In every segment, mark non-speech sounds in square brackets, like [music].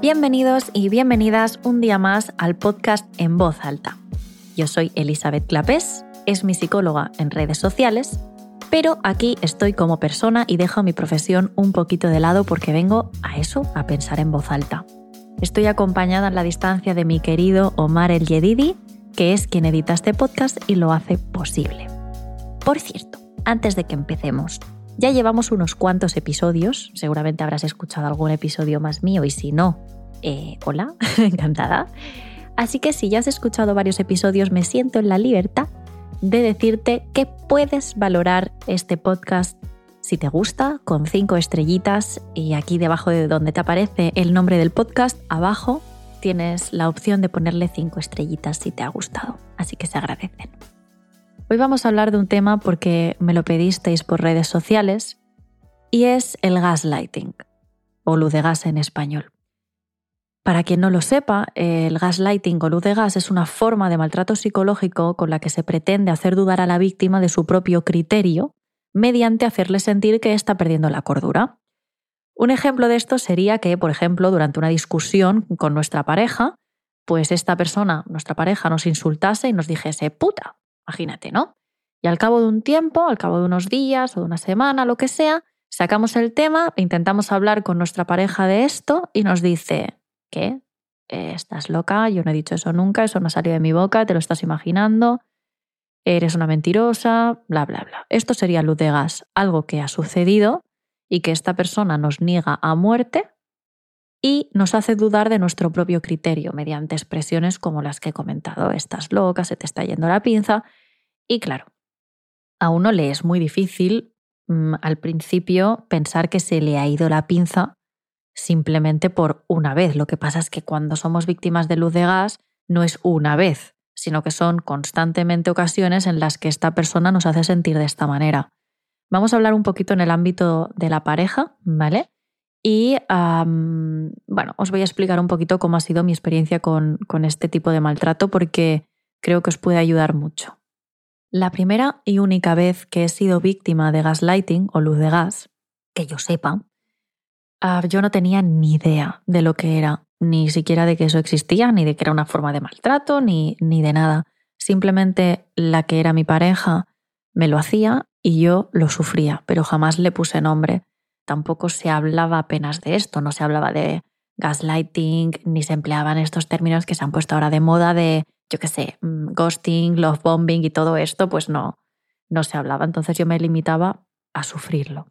Bienvenidos y bienvenidas un día más al podcast En Voz Alta. Yo soy Elizabeth Clapés, es mi psicóloga en redes sociales, pero aquí estoy como persona y dejo mi profesión un poquito de lado porque vengo a eso, a pensar en voz alta. Estoy acompañada en la distancia de mi querido Omar El Yedidi, que es quien edita este podcast y lo hace posible. Por cierto, antes de que empecemos, ya llevamos unos cuantos episodios, seguramente habrás escuchado algún episodio más mío y si no, eh, hola, [laughs] encantada. Así que si ya has escuchado varios episodios, me siento en la libertad de decirte que puedes valorar este podcast si te gusta con cinco estrellitas y aquí debajo de donde te aparece el nombre del podcast, abajo tienes la opción de ponerle cinco estrellitas si te ha gustado. Así que se agradecen. Hoy vamos a hablar de un tema porque me lo pedisteis por redes sociales y es el gaslighting o luz de gas en español. Para quien no lo sepa, el gaslighting o luz de gas es una forma de maltrato psicológico con la que se pretende hacer dudar a la víctima de su propio criterio mediante hacerle sentir que está perdiendo la cordura. Un ejemplo de esto sería que, por ejemplo, durante una discusión con nuestra pareja, pues esta persona, nuestra pareja, nos insultase y nos dijese puta Imagínate, ¿no? Y al cabo de un tiempo, al cabo de unos días o de una semana, lo que sea, sacamos el tema, intentamos hablar con nuestra pareja de esto y nos dice, ¿qué? Eh, estás loca, yo no he dicho eso nunca, eso no ha salido de mi boca, te lo estás imaginando, eres una mentirosa, bla, bla, bla. Esto sería luz de gas, algo que ha sucedido y que esta persona nos niega a muerte y nos hace dudar de nuestro propio criterio mediante expresiones como las que he comentado, estás loca, se te está yendo la pinza. Y claro, a uno le es muy difícil mm, al principio pensar que se le ha ido la pinza simplemente por una vez. Lo que pasa es que cuando somos víctimas de luz de gas no es una vez, sino que son constantemente ocasiones en las que esta persona nos hace sentir de esta manera. Vamos a hablar un poquito en el ámbito de la pareja, ¿vale? Y bueno, os voy a explicar un poquito cómo ha sido mi experiencia con, con este tipo de maltrato porque creo que os puede ayudar mucho. La primera y única vez que he sido víctima de gaslighting o luz de gas, que yo sepa, ah, yo no tenía ni idea de lo que era, ni siquiera de que eso existía, ni de que era una forma de maltrato, ni, ni de nada. Simplemente la que era mi pareja me lo hacía y yo lo sufría, pero jamás le puse nombre tampoco se hablaba apenas de esto, no se hablaba de gaslighting, ni se empleaban estos términos que se han puesto ahora de moda de, yo qué sé, mm, ghosting, love bombing y todo esto, pues no, no se hablaba. Entonces yo me limitaba a sufrirlo.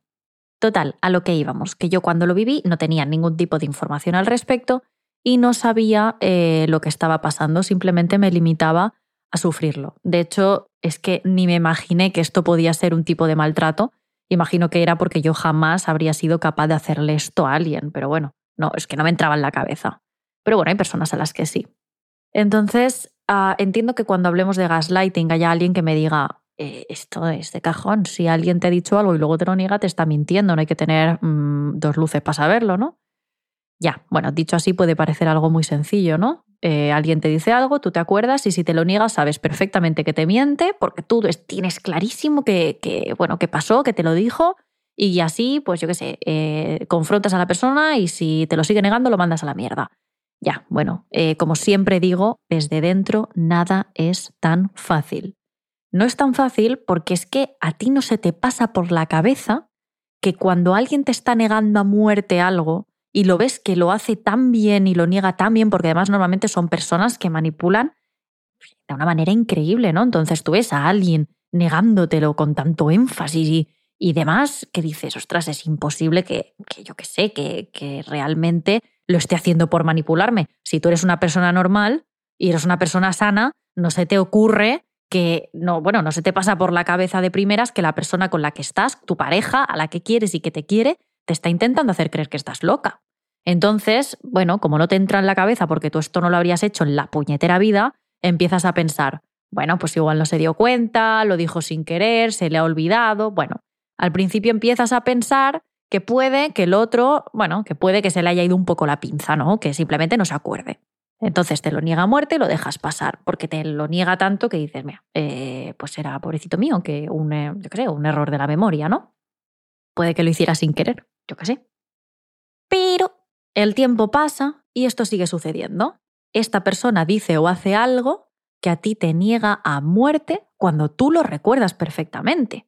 Total, a lo que íbamos, que yo cuando lo viví no tenía ningún tipo de información al respecto y no sabía eh, lo que estaba pasando, simplemente me limitaba a sufrirlo. De hecho, es que ni me imaginé que esto podía ser un tipo de maltrato Imagino que era porque yo jamás habría sido capaz de hacerle esto a alguien, pero bueno, no, es que no me entraba en la cabeza. Pero bueno, hay personas a las que sí. Entonces, ah, entiendo que cuando hablemos de gaslighting haya alguien que me diga, eh, esto es de cajón, si alguien te ha dicho algo y luego te lo niega, te está mintiendo, no hay que tener mm, dos luces para saberlo, ¿no? Ya, bueno, dicho así puede parecer algo muy sencillo, ¿no? Eh, alguien te dice algo, tú te acuerdas y si te lo niegas sabes perfectamente que te miente porque tú tienes clarísimo que, bueno, que pasó, que te lo dijo y así, pues yo qué sé, eh, confrontas a la persona y si te lo sigue negando lo mandas a la mierda. Ya, bueno, eh, como siempre digo, desde dentro nada es tan fácil. No es tan fácil porque es que a ti no se te pasa por la cabeza que cuando alguien te está negando a muerte algo, y lo ves que lo hace tan bien y lo niega tan bien, porque además normalmente son personas que manipulan de una manera increíble, ¿no? Entonces tú ves a alguien negándotelo con tanto énfasis y, demás, que dices, ostras, es imposible que, que yo qué sé, que, que realmente lo esté haciendo por manipularme. Si tú eres una persona normal y eres una persona sana, no se te ocurre que no, bueno, no se te pasa por la cabeza de primeras que la persona con la que estás, tu pareja, a la que quieres y que te quiere, te está intentando hacer creer que estás loca. Entonces, bueno, como no te entra en la cabeza porque tú esto no lo habrías hecho en la puñetera vida, empiezas a pensar, bueno, pues igual no se dio cuenta, lo dijo sin querer, se le ha olvidado. Bueno, al principio empiezas a pensar que puede que el otro, bueno, que puede que se le haya ido un poco la pinza, ¿no? Que simplemente no se acuerde. Entonces te lo niega a muerte y lo dejas pasar, porque te lo niega tanto que dices, mira, eh, pues era pobrecito mío, que un, eh, yo sé, un error de la memoria, ¿no? Puede que lo hiciera sin querer yo qué sé. Pero el tiempo pasa y esto sigue sucediendo. Esta persona dice o hace algo que a ti te niega a muerte cuando tú lo recuerdas perfectamente.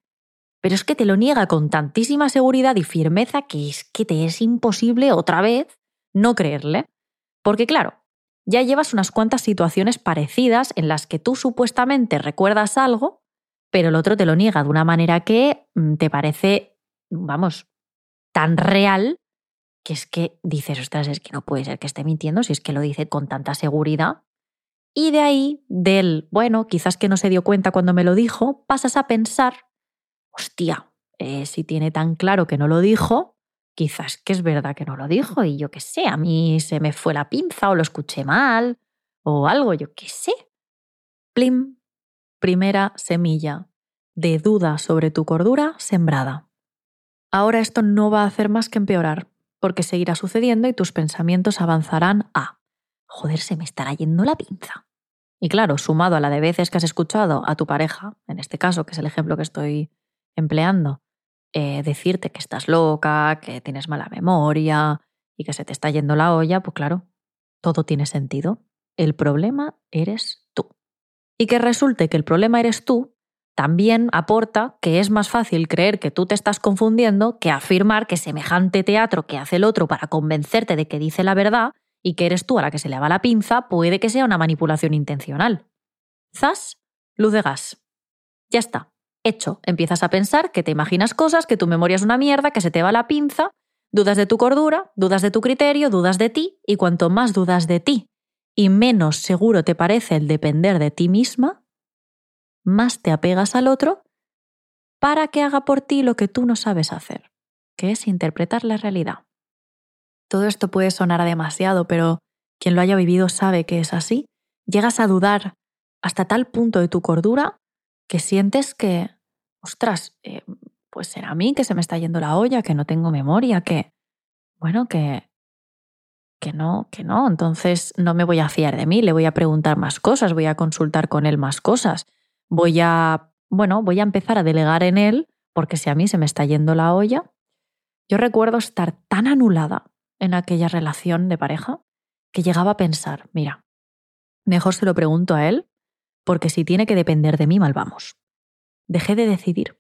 Pero es que te lo niega con tantísima seguridad y firmeza que es que te es imposible otra vez no creerle. Porque claro, ya llevas unas cuantas situaciones parecidas en las que tú supuestamente recuerdas algo, pero el otro te lo niega de una manera que mm, te parece, vamos, tan real que es que dices, ostras, es que no puede ser que esté mintiendo si es que lo dice con tanta seguridad. Y de ahí, del, bueno, quizás que no se dio cuenta cuando me lo dijo, pasas a pensar, hostia, eh, si tiene tan claro que no lo dijo, quizás que es verdad que no lo dijo y yo qué sé, a mí se me fue la pinza o lo escuché mal o algo, yo qué sé. Plim, primera semilla de duda sobre tu cordura sembrada. Ahora esto no va a hacer más que empeorar, porque seguirá sucediendo y tus pensamientos avanzarán a, joder, se me estará yendo la pinza. Y claro, sumado a la de veces que has escuchado a tu pareja, en este caso, que es el ejemplo que estoy empleando, eh, decirte que estás loca, que tienes mala memoria y que se te está yendo la olla, pues claro, todo tiene sentido. El problema eres tú. Y que resulte que el problema eres tú también aporta que es más fácil creer que tú te estás confundiendo que afirmar que semejante teatro que hace el otro para convencerte de que dice la verdad y que eres tú a la que se le va la pinza puede que sea una manipulación intencional. Zas, luz de gas. Ya está. Hecho. Empiezas a pensar que te imaginas cosas, que tu memoria es una mierda, que se te va la pinza, dudas de tu cordura, dudas de tu criterio, dudas de ti, y cuanto más dudas de ti y menos seguro te parece el depender de ti misma, más te apegas al otro para que haga por ti lo que tú no sabes hacer, que es interpretar la realidad. Todo esto puede sonar a demasiado, pero quien lo haya vivido sabe que es así. Llegas a dudar hasta tal punto de tu cordura que sientes que, ostras, eh, pues será a mí que se me está yendo la olla, que no tengo memoria, que, bueno, que, que no, que no, entonces no me voy a fiar de mí, le voy a preguntar más cosas, voy a consultar con él más cosas voy a, bueno, voy a empezar a delegar en él, porque si a mí se me está yendo la olla, yo recuerdo estar tan anulada en aquella relación de pareja que llegaba a pensar, mira, mejor se lo pregunto a él, porque si tiene que depender de mí, mal vamos. Dejé de decidir,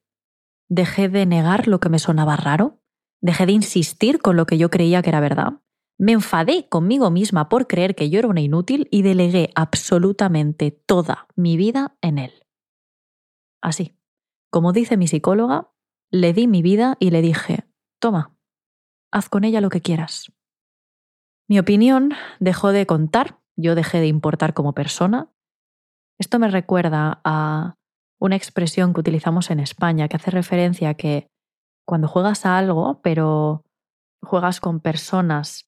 dejé de negar lo que me sonaba raro, dejé de insistir con lo que yo creía que era verdad, me enfadé conmigo misma por creer que yo era una inútil y delegué absolutamente toda mi vida en él. Así. Como dice mi psicóloga, le di mi vida y le dije, toma, haz con ella lo que quieras. Mi opinión dejó de contar, yo dejé de importar como persona. Esto me recuerda a una expresión que utilizamos en España que hace referencia a que cuando juegas a algo, pero juegas con personas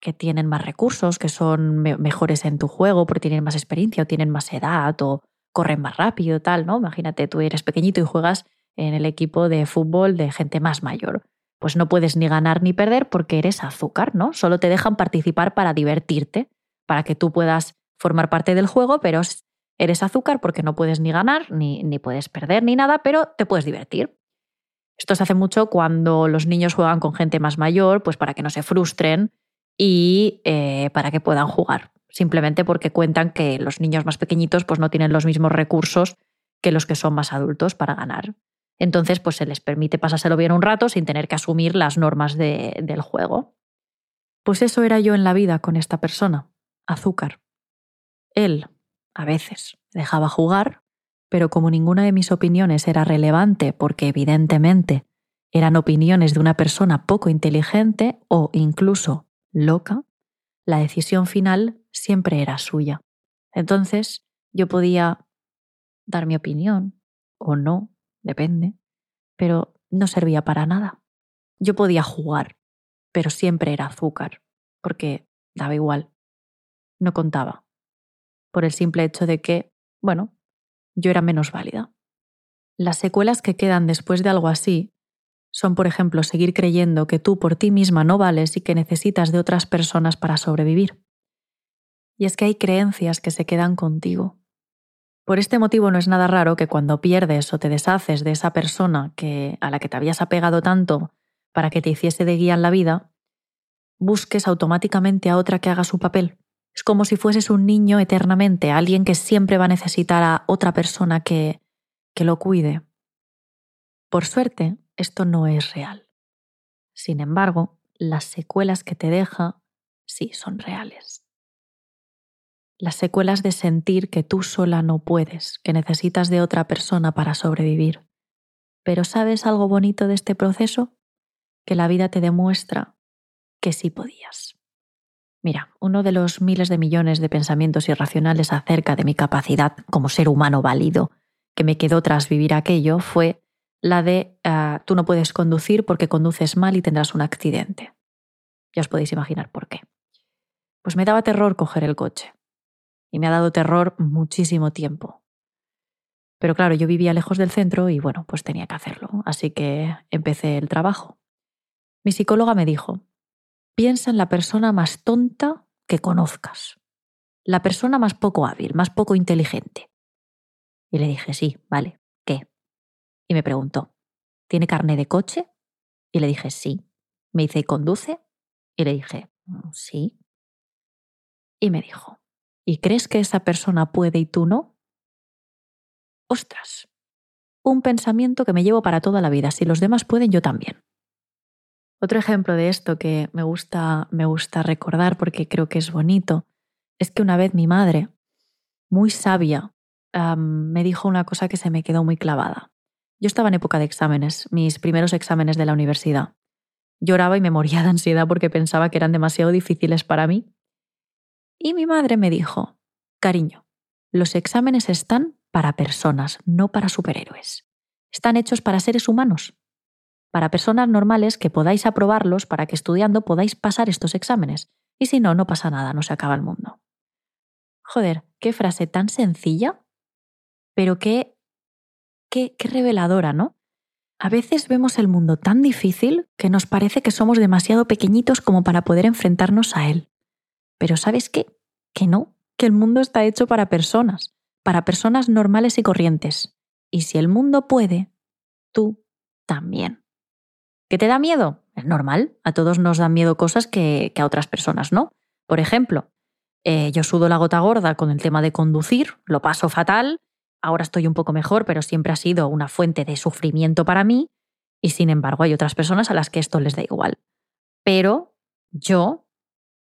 que tienen más recursos, que son mejores en tu juego porque tienen más experiencia o tienen más edad o corren más rápido, tal, ¿no? Imagínate, tú eres pequeñito y juegas en el equipo de fútbol de gente más mayor. Pues no puedes ni ganar ni perder porque eres azúcar, ¿no? Solo te dejan participar para divertirte, para que tú puedas formar parte del juego, pero eres azúcar porque no puedes ni ganar, ni, ni puedes perder, ni nada, pero te puedes divertir. Esto se hace mucho cuando los niños juegan con gente más mayor, pues para que no se frustren y eh, para que puedan jugar simplemente porque cuentan que los niños más pequeñitos pues no tienen los mismos recursos que los que son más adultos para ganar. Entonces, pues se les permite pasárselo bien un rato sin tener que asumir las normas del juego. Pues eso era yo en la vida con esta persona, azúcar. Él, a veces, dejaba jugar, pero como ninguna de mis opiniones era relevante porque evidentemente eran opiniones de una persona poco inteligente o incluso loca, la decisión final siempre era suya. Entonces yo podía dar mi opinión o no, depende, pero no servía para nada. Yo podía jugar, pero siempre era azúcar, porque daba igual, no contaba, por el simple hecho de que, bueno, yo era menos válida. Las secuelas que quedan después de algo así son, por ejemplo, seguir creyendo que tú por ti misma no vales y que necesitas de otras personas para sobrevivir. Y es que hay creencias que se quedan contigo. Por este motivo no es nada raro que cuando pierdes o te deshaces de esa persona que, a la que te habías apegado tanto para que te hiciese de guía en la vida, busques automáticamente a otra que haga su papel. Es como si fueses un niño eternamente, alguien que siempre va a necesitar a otra persona que, que lo cuide. Por suerte, esto no es real. Sin embargo, las secuelas que te deja sí son reales. Las secuelas de sentir que tú sola no puedes, que necesitas de otra persona para sobrevivir. Pero ¿sabes algo bonito de este proceso? Que la vida te demuestra que sí podías. Mira, uno de los miles de millones de pensamientos irracionales acerca de mi capacidad como ser humano válido que me quedó tras vivir aquello fue la de ah, tú no puedes conducir porque conduces mal y tendrás un accidente. Ya os podéis imaginar por qué. Pues me daba terror coger el coche. Y me ha dado terror muchísimo tiempo. Pero claro, yo vivía lejos del centro y bueno, pues tenía que hacerlo. Así que empecé el trabajo. Mi psicóloga me dijo, piensa en la persona más tonta que conozcas. La persona más poco hábil, más poco inteligente. Y le dije, sí, vale, ¿qué? Y me preguntó, ¿tiene carne de coche? Y le dije, sí. Me dice, ¿y conduce? Y le dije, mm, sí. Y me dijo, ¿y crees que esa persona puede y tú no? Ostras, un pensamiento que me llevo para toda la vida. Si los demás pueden, yo también. Otro ejemplo de esto que me gusta, me gusta recordar porque creo que es bonito es que una vez mi madre, muy sabia, me dijo una cosa que se me quedó muy clavada. Yo estaba en época de exámenes, mis primeros exámenes de la universidad. Lloraba y me moría de ansiedad porque pensaba que eran demasiado difíciles para mí. Y mi madre me dijo, cariño, los exámenes están para personas, no para superhéroes. Están hechos para seres humanos, para personas normales que podáis aprobarlos para que estudiando podáis pasar estos exámenes. Y si no, no pasa nada, no se acaba el mundo. Joder, qué frase tan sencilla pero qué, qué, qué reveladora, ¿no? A veces vemos el mundo tan difícil que nos parece que somos demasiado pequeñitos como para poder enfrentarnos a él. Pero ¿sabes qué? Que no, que el mundo está hecho para personas, para personas normales y corrientes. Y si el mundo puede, tú también. ¿Qué te da miedo? Es normal, a todos nos dan miedo cosas que, a otras personas no. Por ejemplo, eh, yo sudo la gota gorda con el tema de conducir, lo paso fatal Ahora estoy un poco mejor, pero siempre ha sido una fuente de sufrimiento para mí y sin embargo hay otras personas a las que esto les da igual. Pero yo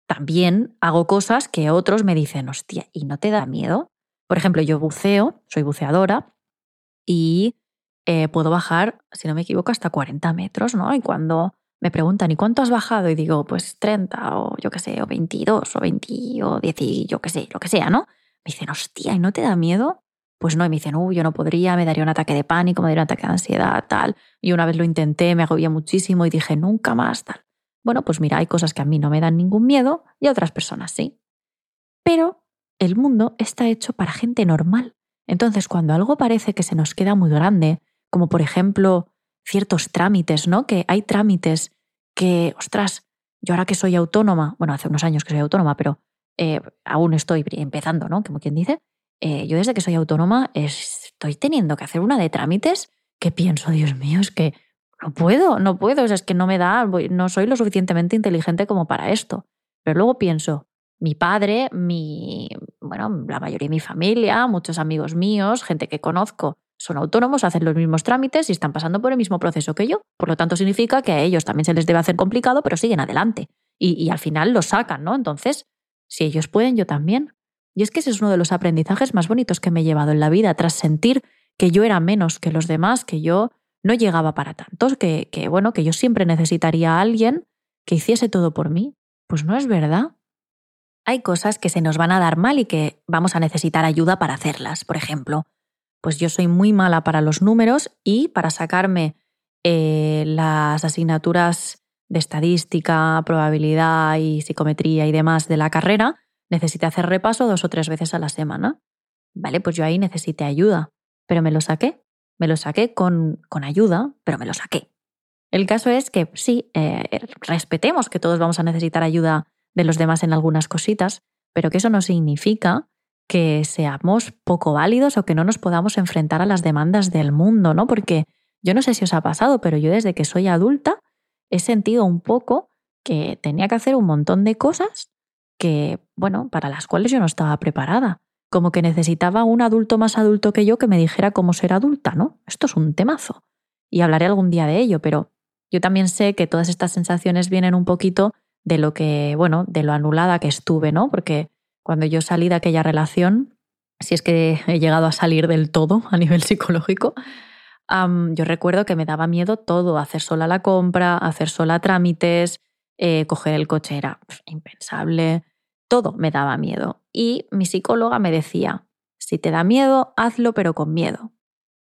también hago cosas que otros me dicen, hostia, ¿y no te da miedo? Por ejemplo, yo buceo, soy buceadora y eh, puedo bajar, si no me equivoco, hasta 40 metros, ¿no? Y cuando me preguntan, ¿y cuánto has bajado? Y digo, pues 30 o yo qué sé, o 22 o 20 o 10 y yo qué sé, lo que sea, ¿no? Me dicen, hostia, ¿y no te da miedo? pues no, y me dicen, uy, yo no podría, me daría un ataque de pánico, me daría un ataque de ansiedad, tal. Y una vez lo intenté, me agobié muchísimo y dije, nunca más, tal. Bueno, pues mira, hay cosas que a mí no me dan ningún miedo y a otras personas sí. Pero el mundo está hecho para gente normal. Entonces, cuando algo parece que se nos queda muy grande, como por ejemplo ciertos trámites, ¿no? Que hay trámites que, ostras, yo ahora que soy autónoma, bueno, hace unos años que soy autónoma, pero eh, aún estoy empezando, ¿no? Como quien dice, eh, yo desde que soy autónoma estoy teniendo que hacer una de trámites que pienso, Dios mío, es que no puedo, no puedo, es que no me da, no soy lo suficientemente inteligente como para esto. Pero luego pienso, mi padre, mi, bueno, la mayoría de mi familia, muchos amigos míos, gente que conozco, son autónomos, hacen los mismos trámites y están pasando por el mismo proceso que yo. Por lo tanto, significa que a ellos también se les debe hacer complicado, pero siguen adelante. Y, al final lo sacan, ¿no? Entonces, si ellos pueden, yo también. Y es que ese es uno de los aprendizajes más bonitos que me he llevado en la vida, tras sentir que yo era menos que los demás, que yo no llegaba para tantos, que bueno, que yo siempre necesitaría a alguien que hiciese todo por mí. Pues no es verdad. Hay cosas que se nos van a dar mal y que vamos a necesitar ayuda para hacerlas. Por ejemplo, pues yo soy muy mala para los números y para sacarme eh, las asignaturas de estadística, probabilidad y psicometría y demás de la carrera, necesité hacer repaso dos o tres veces a la semana. Vale, pues yo ahí necesité ayuda, pero me lo saqué. Me lo saqué con, con ayuda, pero me lo saqué. El caso es que sí, eh, respetemos que todos vamos a necesitar ayuda de los demás en algunas cositas, pero que eso no significa que seamos poco válidos o que no nos podamos enfrentar a las demandas del mundo, ¿no? Porque yo no sé si os ha pasado, pero yo desde que soy adulta he sentido un poco que tenía que hacer un montón de cosas que, bueno, para las cuales yo no estaba preparada. Como que necesitaba un adulto más adulto que yo que me dijera cómo ser adulta, ¿no? Esto es un temazo. Y hablaré algún día de ello, pero yo también sé que todas estas sensaciones vienen un poquito de lo que, bueno, de lo anulada que estuve, ¿no? Porque cuando yo salí de aquella relación, si es que he llegado a salir del todo a nivel [laughs] psicológico, yo recuerdo que me daba miedo todo, hacer sola la compra, hacer sola trámites, eh, coger el coche era impensable, todo me daba miedo. Y mi psicóloga me decía, si te da miedo, hazlo pero con miedo.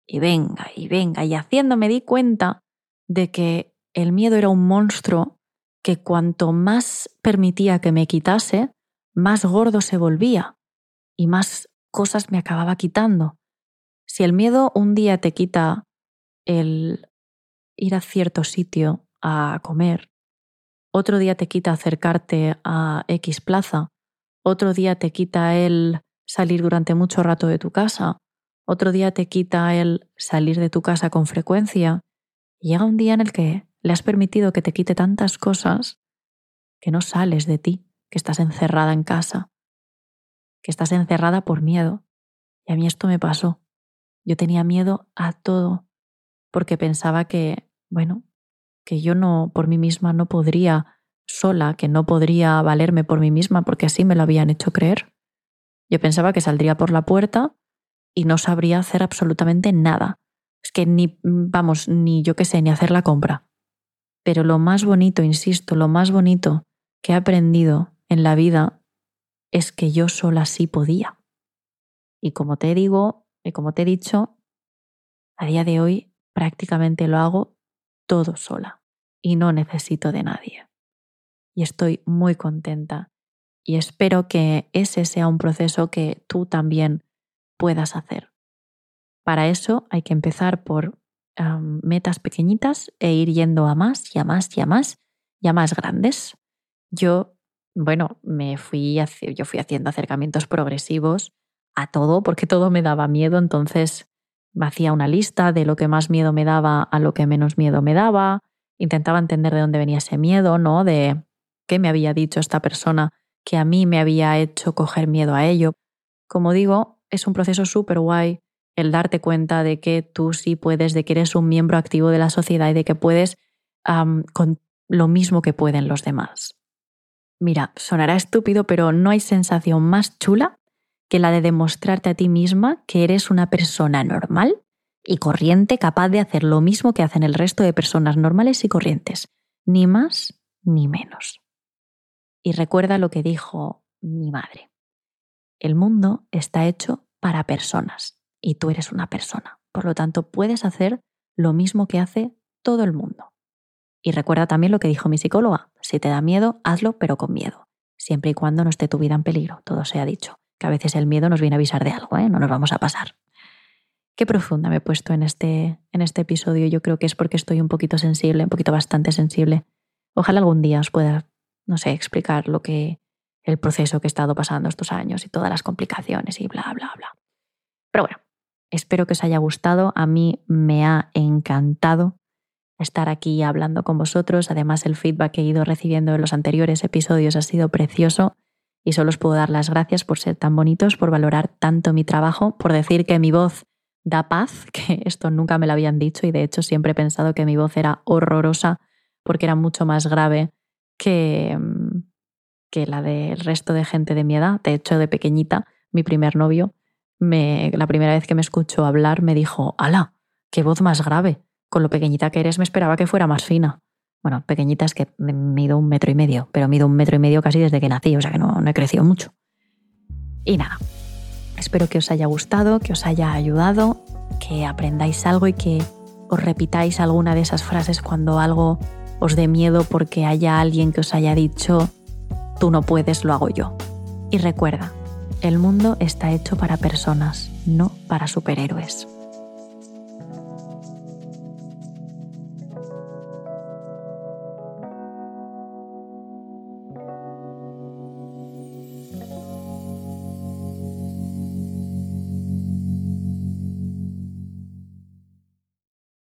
Y venga, y venga, y haciendo me di cuenta de que el miedo era un monstruo que cuanto más permitía que me quitase, más gordo se volvía y más cosas me acababa quitando. Si el miedo un día te quita el ir a cierto sitio a comer, otro día te quita acercarte a X plaza, otro día te quita el salir durante mucho rato de tu casa, otro día te quita el salir de tu casa con frecuencia, llega un día en el que le has permitido que te quite tantas cosas que no sales de ti, que estás encerrada en casa, que estás encerrada por miedo. Y a mí esto me pasó. Yo tenía miedo a todo, porque pensaba que, bueno, que yo no por mí misma no podría sola, que no podría valerme por mí misma porque así me lo habían hecho creer. Yo pensaba que saldría por la puerta y no sabría hacer absolutamente nada. Es que ni, vamos, ni yo qué sé, ni hacer la compra. Pero lo más bonito, insisto, lo más bonito que he aprendido en la vida es que yo sola sí podía. Y como te digo, y como te he dicho, a día de hoy prácticamente lo hago todo sola y no necesito de nadie. Y estoy muy contenta y espero que ese sea un proceso que tú también puedas hacer. Para eso hay que empezar por metas pequeñitas e ir yendo a más y a más y a más y a más grandes. Yo, bueno, me fui, yo fui haciendo acercamientos progresivos a todo porque todo me daba miedo, entonces hacía una lista de lo que más miedo me daba a lo que menos miedo me daba, intentaba entender de dónde venía ese miedo, ¿no? De qué me había dicho esta persona que a mí me había hecho coger miedo a ello. Como digo, es un proceso súper guay el darte cuenta de que tú sí puedes, de que eres un miembro activo de la sociedad y de que puedes con lo mismo que pueden los demás. Mira, sonará estúpido, pero no hay sensación más chula que la de demostrarte a ti misma que eres una persona normal y corriente capaz de hacer lo mismo que hacen el resto de personas normales y corrientes, ni más ni menos. Y recuerda lo que dijo mi madre. El mundo está hecho para personas y tú eres una persona. Por lo tanto, puedes hacer lo mismo que hace todo el mundo. Y recuerda también lo que dijo mi psicóloga. Si te da miedo, hazlo, pero con miedo. Siempre y cuando no esté tu vida en peligro, todo se ha dicho que a veces el miedo nos viene a avisar de algo, ¿eh? no nos vamos a pasar. Qué profunda me he puesto en este, en este episodio. Yo creo que es porque estoy un poquito sensible, un poquito bastante sensible. Ojalá algún día os pueda, no sé, explicar lo que el proceso que he estado pasando estos años y todas las complicaciones y bla, bla, bla. Pero bueno, espero que os haya gustado. A mí me ha encantado estar aquí hablando con vosotros. Además, el feedback que he ido recibiendo en los anteriores episodios ha sido precioso y solo os puedo dar las gracias por ser tan bonitos, por valorar tanto mi trabajo, por decir que mi voz da paz, [laughs] que esto nunca me lo habían dicho y de hecho siempre he pensado que mi voz era horrorosa porque era mucho más grave que, mm, que la del resto de gente de mi edad. De hecho, de pequeñita, mi primer novio, me, la primera vez que me escuchó hablar me dijo, ¡Hala! ¡Qué voz más grave! Con lo pequeñita que eres me esperaba que fuera más fina. Bueno, pequeñita es que mido un metro y medio, pero mido un metro y medio casi desde que nací, o sea que no, no he crecido mucho. Y nada, espero que os haya gustado, que os haya ayudado, que aprendáis algo y que os repitáis alguna de esas frases cuando algo os dé miedo porque haya alguien que os haya dicho, tú no puedes, lo hago yo. Y recuerda, el mundo está hecho para personas, no para superhéroes.